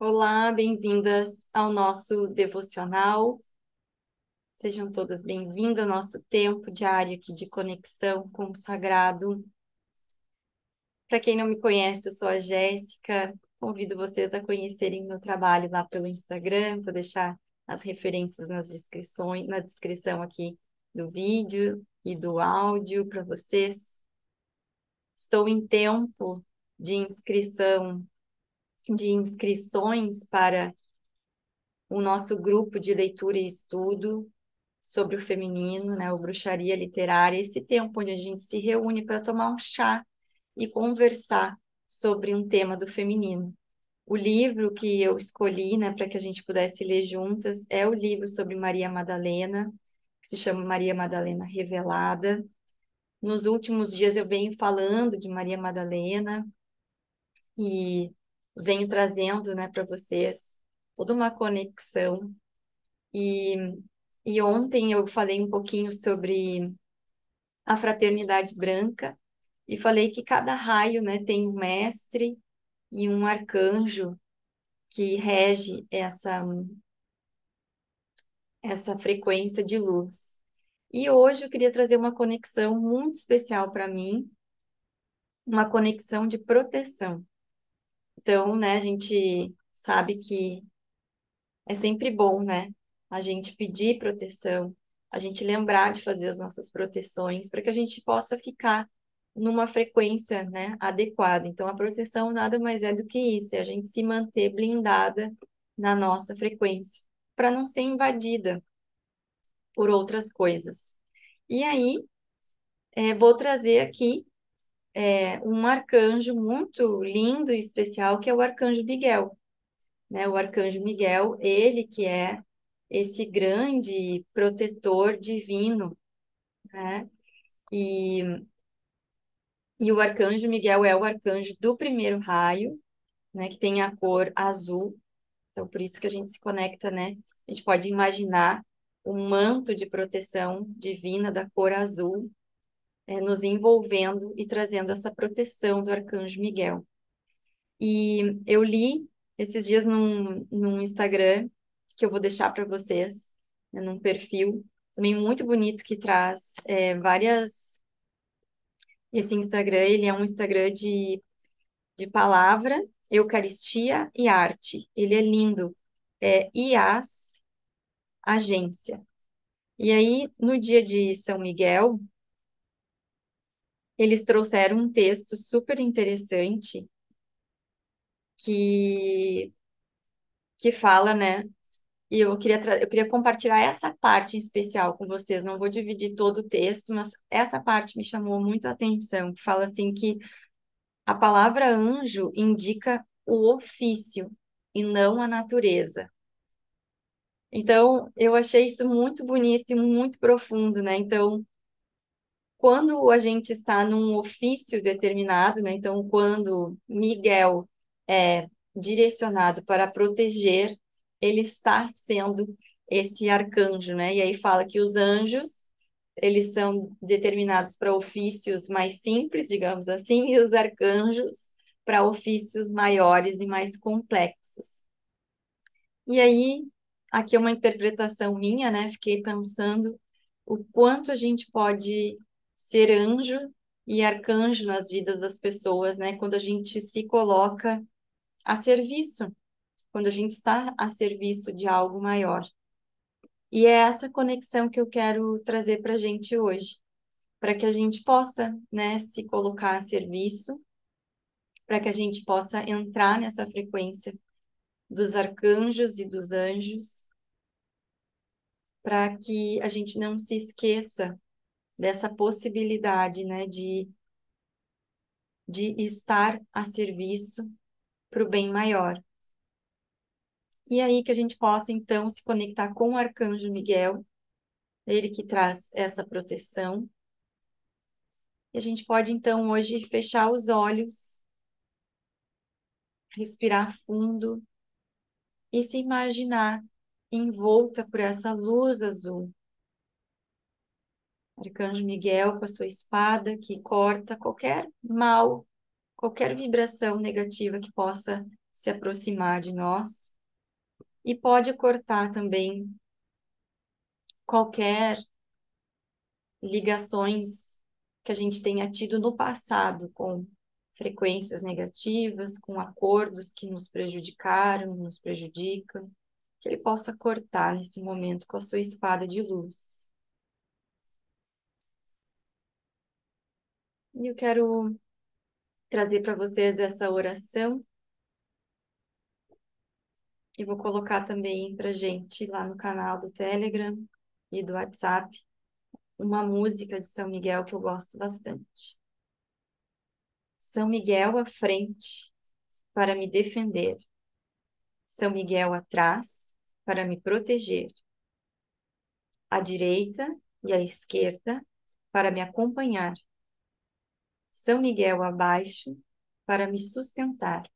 Olá, bem-vindas ao nosso devocional. Sejam todas bem-vindas ao nosso tempo diário aqui de conexão com o sagrado. Para quem não me conhece, eu sou a Jéssica. Convido vocês a conhecerem meu trabalho lá pelo Instagram. Vou deixar as referências nas descrições, na descrição aqui do vídeo e do áudio para vocês. Estou em tempo de inscrição de inscrições para o nosso grupo de leitura e estudo sobre o feminino, né, o Bruxaria Literária, esse tempo onde a gente se reúne para tomar um chá e conversar sobre um tema do feminino. O livro que eu escolhi, né, para que a gente pudesse ler juntas, é o livro sobre Maria Madalena, que se chama Maria Madalena Revelada. Nos últimos dias eu venho falando de Maria Madalena e venho trazendo, né, para vocês toda uma conexão. E, e ontem eu falei um pouquinho sobre a fraternidade branca e falei que cada raio, né, tem um mestre e um arcanjo que rege essa essa frequência de luz. E hoje eu queria trazer uma conexão muito especial para mim, uma conexão de proteção. Então, né, a gente sabe que é sempre bom, né, a gente pedir proteção, a gente lembrar de fazer as nossas proteções para que a gente possa ficar numa frequência, né, adequada. Então, a proteção nada mais é do que isso, é a gente se manter blindada na nossa frequência, para não ser invadida por outras coisas. E aí, é, vou trazer aqui é, um arcanjo muito lindo e especial, que é o arcanjo Miguel. Né? O arcanjo Miguel, ele que é esse grande protetor divino, né? E, e o arcanjo Miguel é o arcanjo do primeiro raio, né? Que tem a cor azul. Então, por isso que a gente se conecta, né? A gente pode imaginar um manto de proteção divina da cor azul é, nos envolvendo e trazendo essa proteção do arcanjo Miguel. E eu li esses dias num, num Instagram, que eu vou deixar para vocês, né, num perfil também muito bonito, que traz é, várias. Esse Instagram, ele é um Instagram de, de palavra, Eucaristia e arte. Ele é lindo. É IAS Agência. E aí, no dia de São Miguel, eles trouxeram um texto super interessante que, que fala, né? E eu queria, eu queria compartilhar essa parte em especial com vocês. Não vou dividir todo o texto, mas essa parte me chamou muito a atenção, que fala assim que a palavra anjo indica o ofício e não a natureza. Então, eu achei isso muito bonito e muito profundo, né? Então, quando a gente está num ofício determinado, né? Então, quando Miguel é direcionado para proteger, ele está sendo esse arcanjo, né? E aí fala que os anjos, eles são determinados para ofícios mais simples, digamos assim, e os arcanjos para ofícios maiores e mais complexos. E aí, aqui é uma interpretação minha, né? Fiquei pensando o quanto a gente pode ser anjo e arcanjo nas vidas das pessoas, né? Quando a gente se coloca a serviço, quando a gente está a serviço de algo maior. E é essa conexão que eu quero trazer para a gente hoje, para que a gente possa, né, se colocar a serviço, para que a gente possa entrar nessa frequência dos arcanjos e dos anjos, para que a gente não se esqueça dessa possibilidade, né, de, de estar a serviço para o bem maior. E aí que a gente possa, então, se conectar com o Arcanjo Miguel, ele que traz essa proteção. E a gente pode, então, hoje fechar os olhos, respirar fundo e se imaginar envolta por essa luz azul. Arcanjo Miguel com a sua espada que corta qualquer mal, qualquer vibração negativa que possa se aproximar de nós e pode cortar também qualquer ligações que a gente tenha tido no passado com frequências negativas, com acordos que nos prejudicaram, nos prejudicam, que ele possa cortar nesse momento com a sua espada de luz. E eu quero trazer para vocês essa oração. E vou colocar também para gente lá no canal do Telegram e do WhatsApp uma música de São Miguel que eu gosto bastante. São Miguel à frente para me defender. São Miguel atrás para me proteger. À direita e à esquerda para me acompanhar. São Miguel abaixo para me sustentar.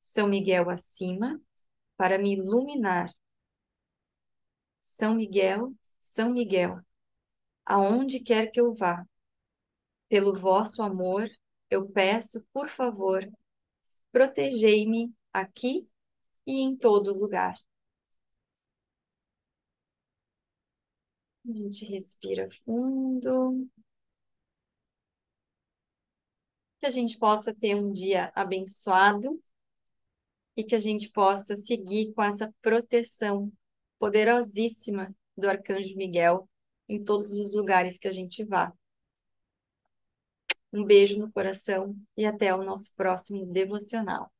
São Miguel acima para me iluminar. São Miguel, São Miguel, aonde quer que eu vá, pelo vosso amor, eu peço, por favor, protegei-me aqui e em todo lugar. A gente respira fundo. Que a gente possa ter um dia abençoado e que a gente possa seguir com essa proteção poderosíssima do Arcanjo Miguel em todos os lugares que a gente vá. Um beijo no coração e até o nosso próximo devocional.